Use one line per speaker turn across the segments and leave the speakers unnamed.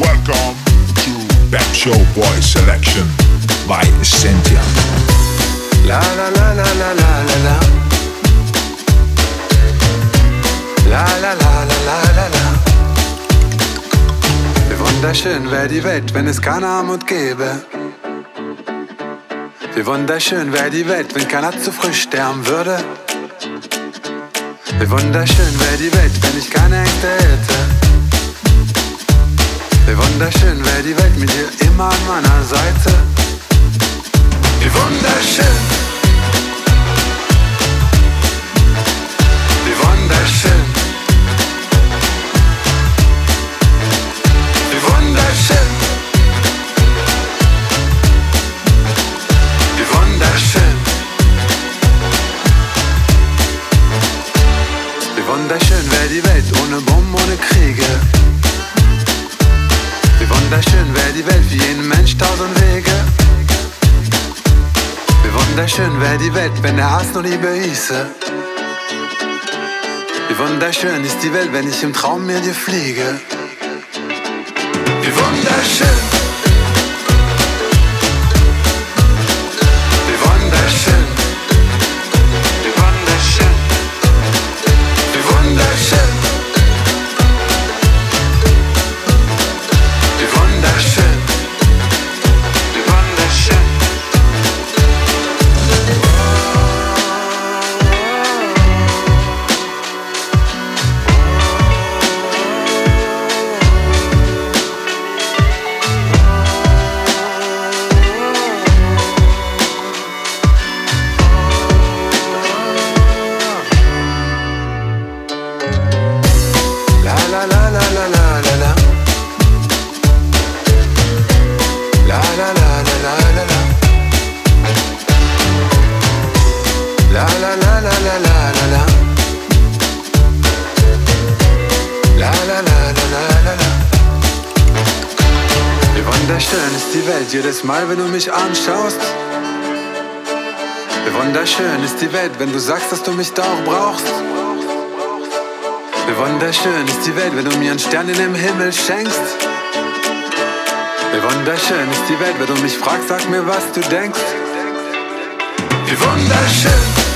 Welcome to Show Boy Selection by Essentia.
La la. Wie wunderschön wäre die Welt, wenn es keine Armut gäbe. Wie wunderschön wäre die Welt, wenn keiner zu früh sterben würde. Wie wunderschön wäre die Welt, wenn ich keine Ängste hätte. Wie wunderschön wäre die Welt mit dir immer an meiner Seite. Wie wunderschön. Wie wunderschön. Kriege. Wie wunderschön wäre die Welt für jeden Mensch tausend Wege. Wie wunderschön wäre die Welt, wenn der Hass nur Liebe hieße. Wie wunderschön ist die Welt, wenn ich im Traum mir dir fliege. Wie wunderschön. Wie wunderschön ist die Welt jedes Mal, wenn du mich anschaust. Wie wunderschön ist die Welt, wenn du sagst, dass du mich da auch brauchst. Wie wunderschön ist die Welt, wenn du mir einen Stern in den Himmel schenkst. Wie wunderschön ist die Welt, wenn du mich fragst, sag mir, was du denkst. Wie wunderschön.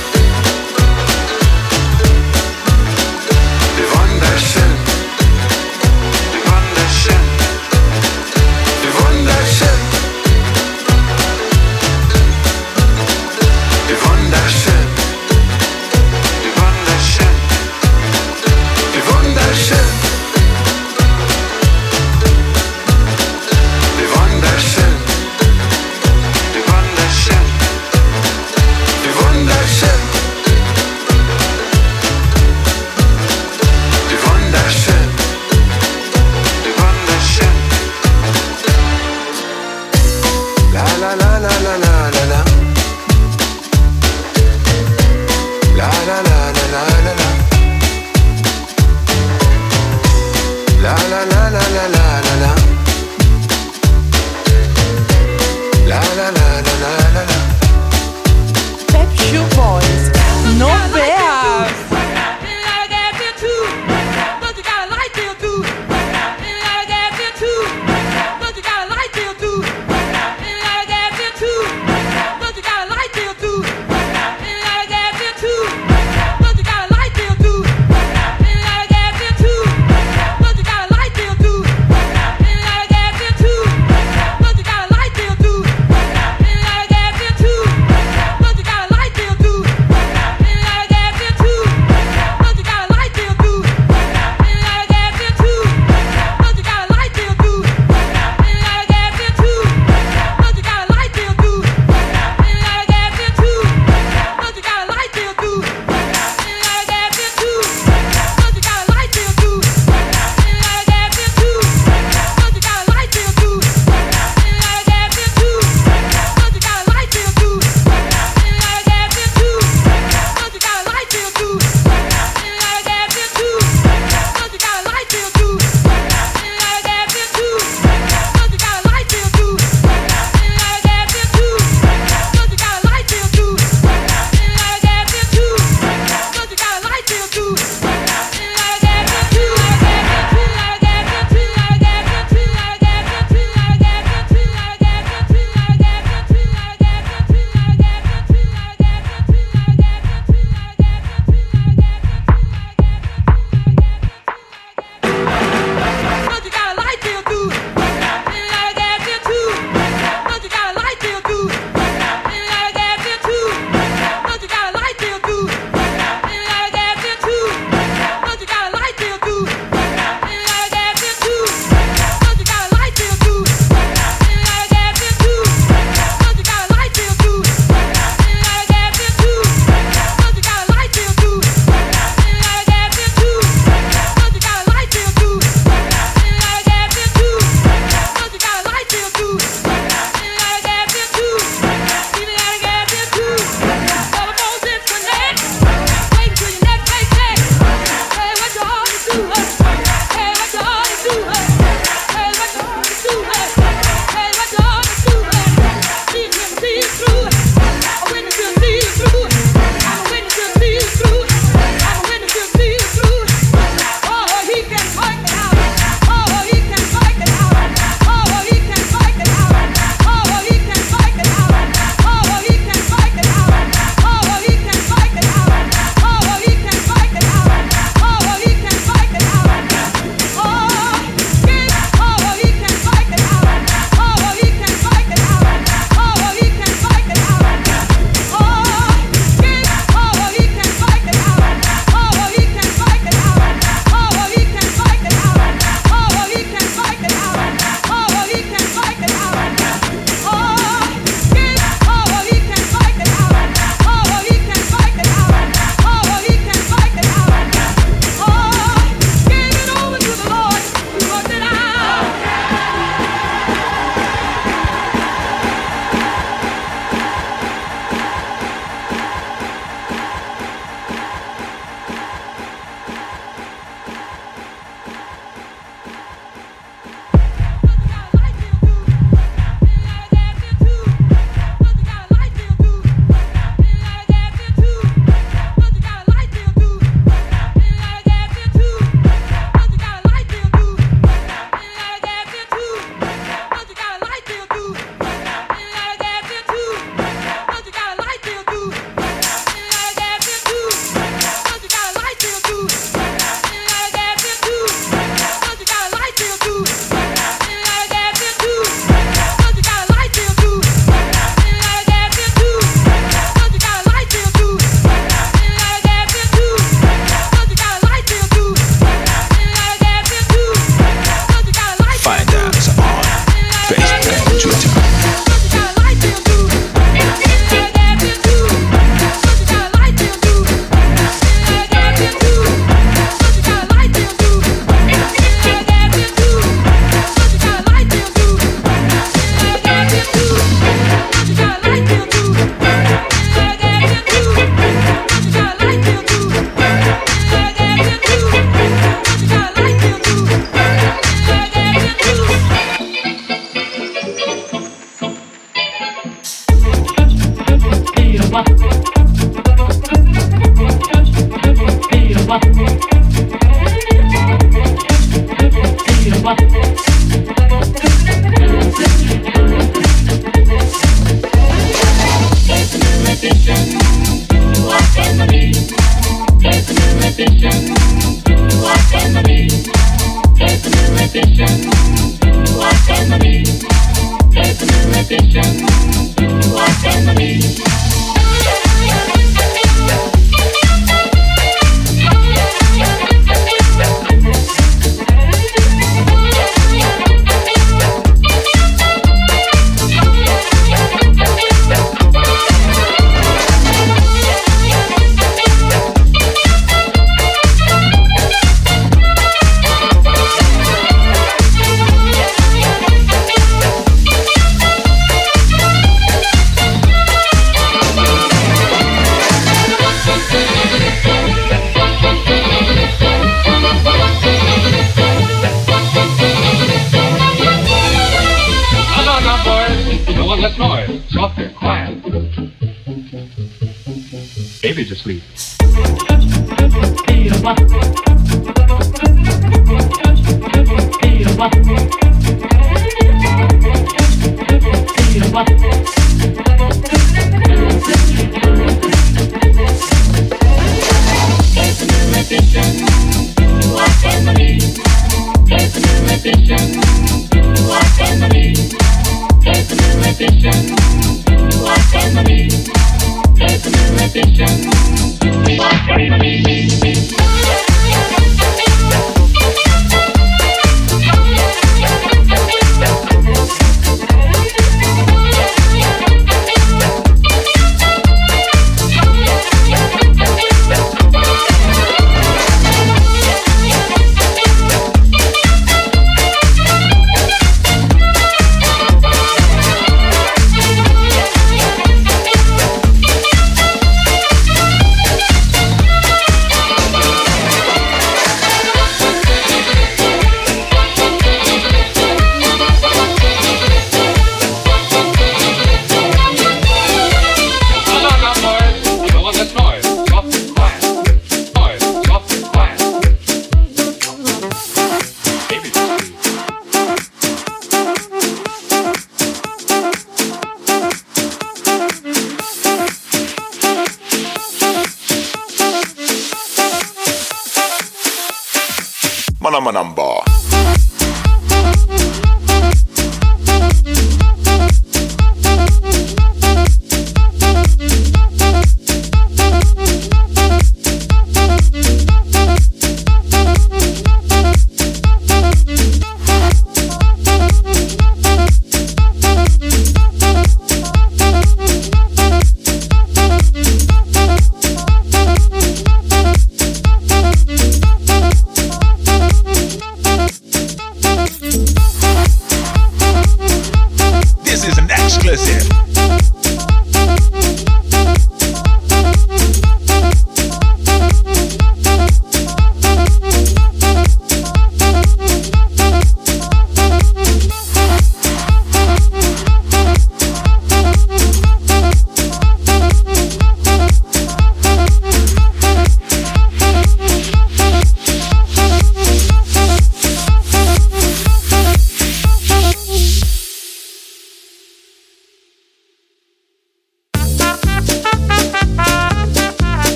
baby to
sleep.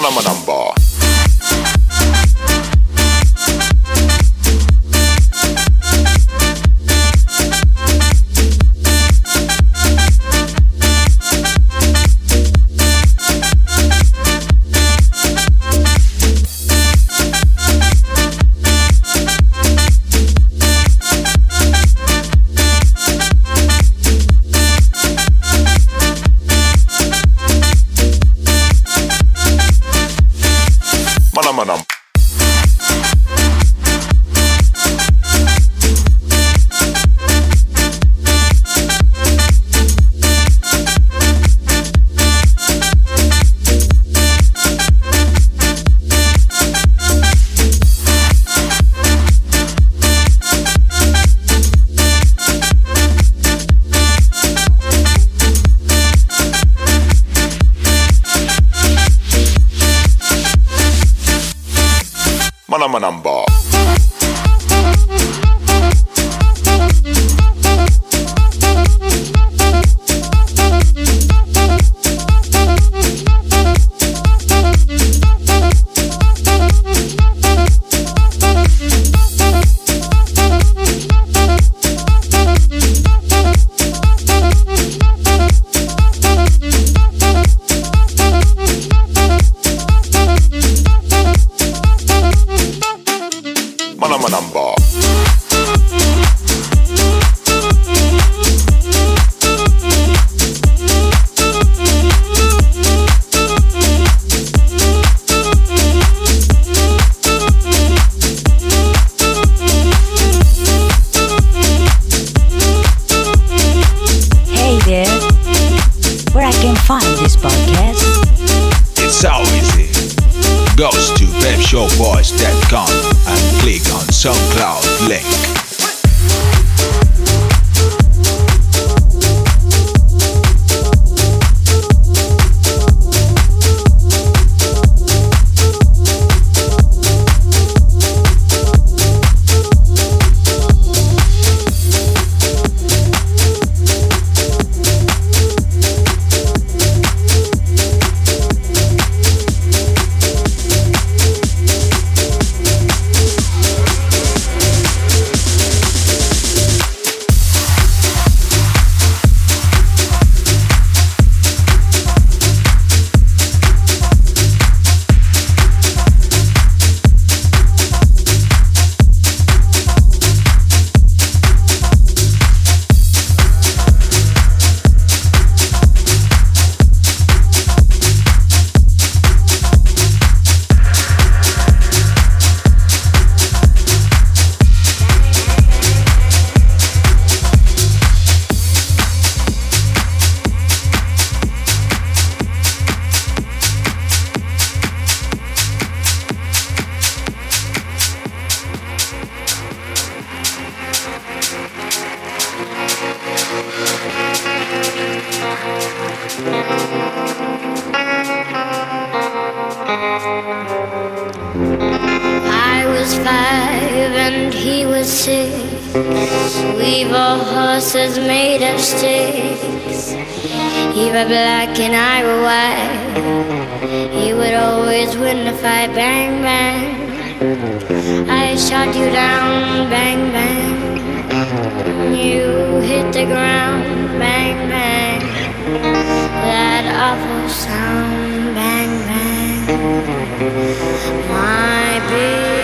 Manamanamanamba. Black and I were white. He would always win the fight. Bang bang. I shot you down. Bang bang. You hit the ground. Bang bang. That awful sound. Bang bang. My baby.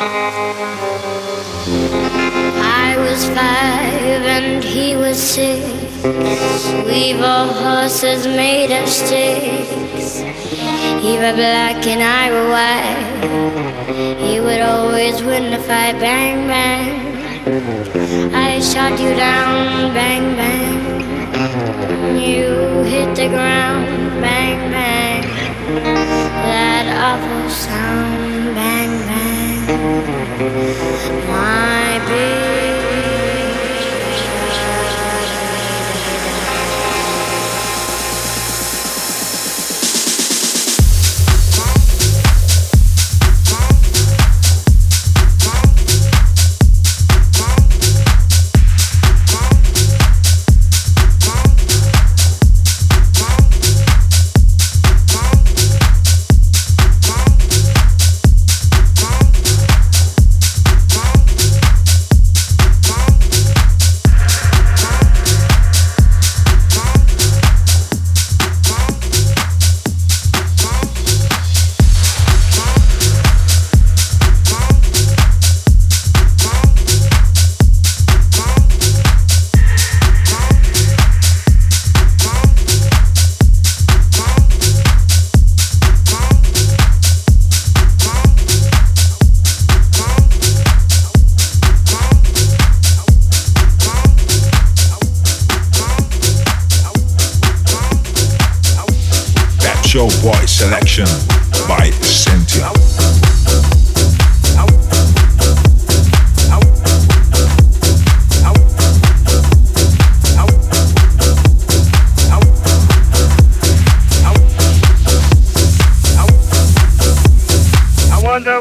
I was five and he was six. We were horses made of sticks. He was black and I was white. He would always win the fight. Bang, bang. I shot you down. Bang, bang. You hit the ground. Bang, bang. That awful sound. Bang. My baby.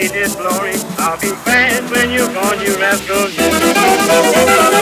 see this glory. I'll be glad when you're gone, you rascal. You.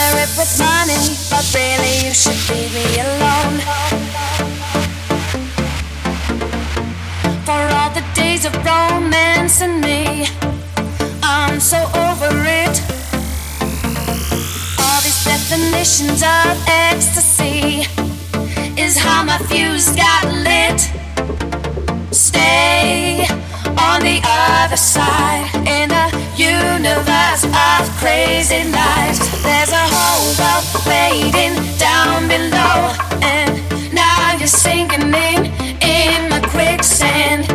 Smother it with money, but really you should leave me alone. For all the days of romance and me, I'm so over it. All these definitions of ecstasy is how my fuse got lit. Stay on the other side universe of crazy lies. There's a whole world waiting down below, and now you're sinking in in my quicksand.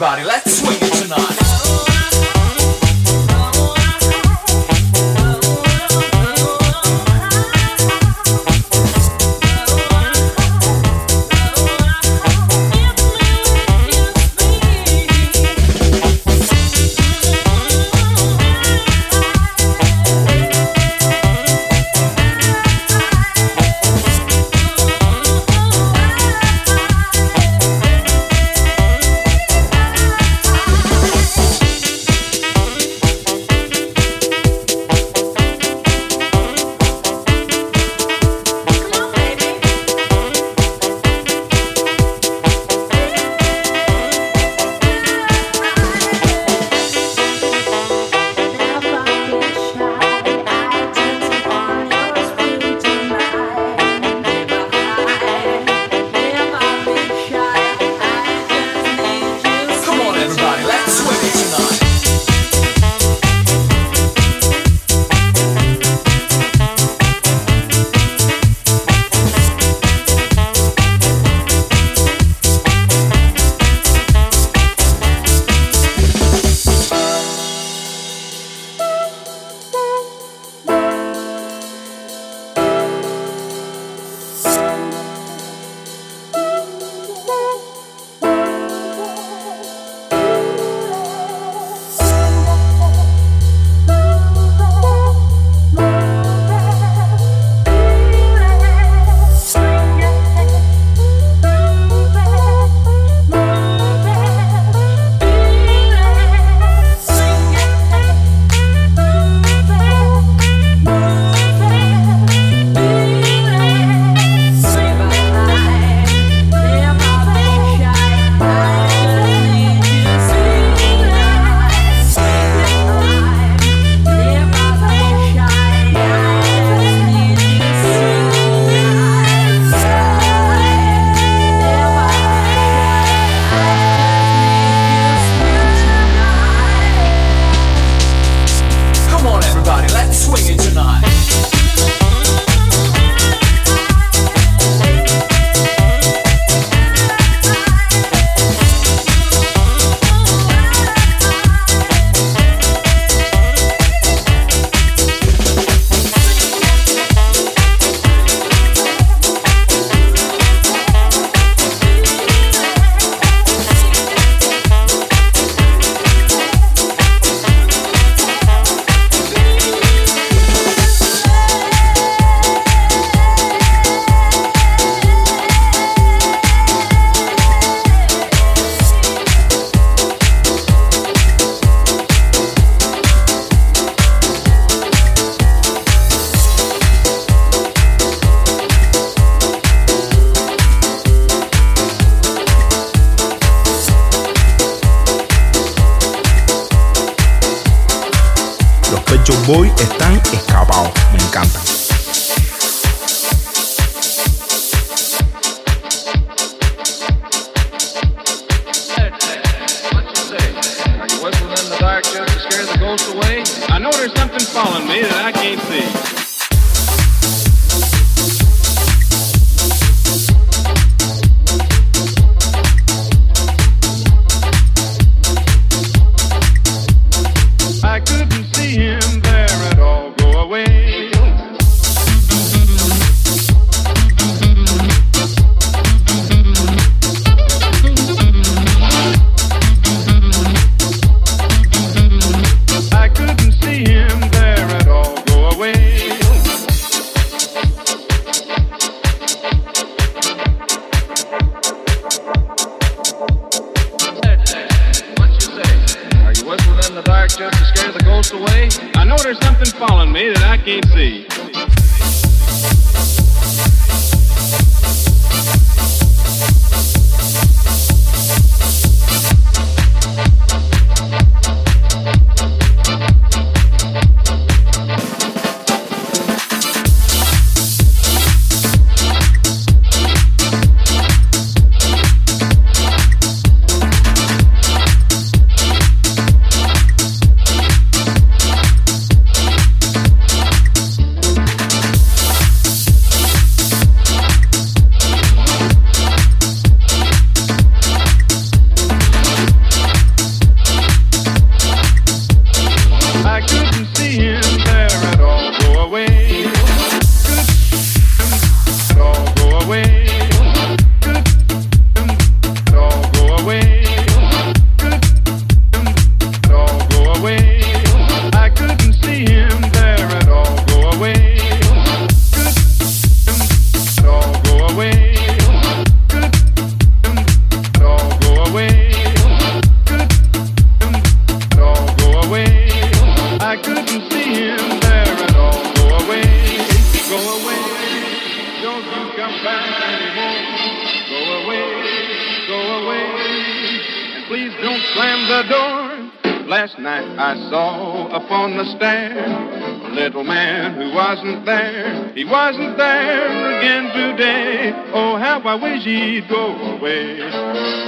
Everybody. Let's
I couldn't see Oh, I wish he'd go away.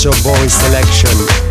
Show Boy selection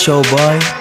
Show arte.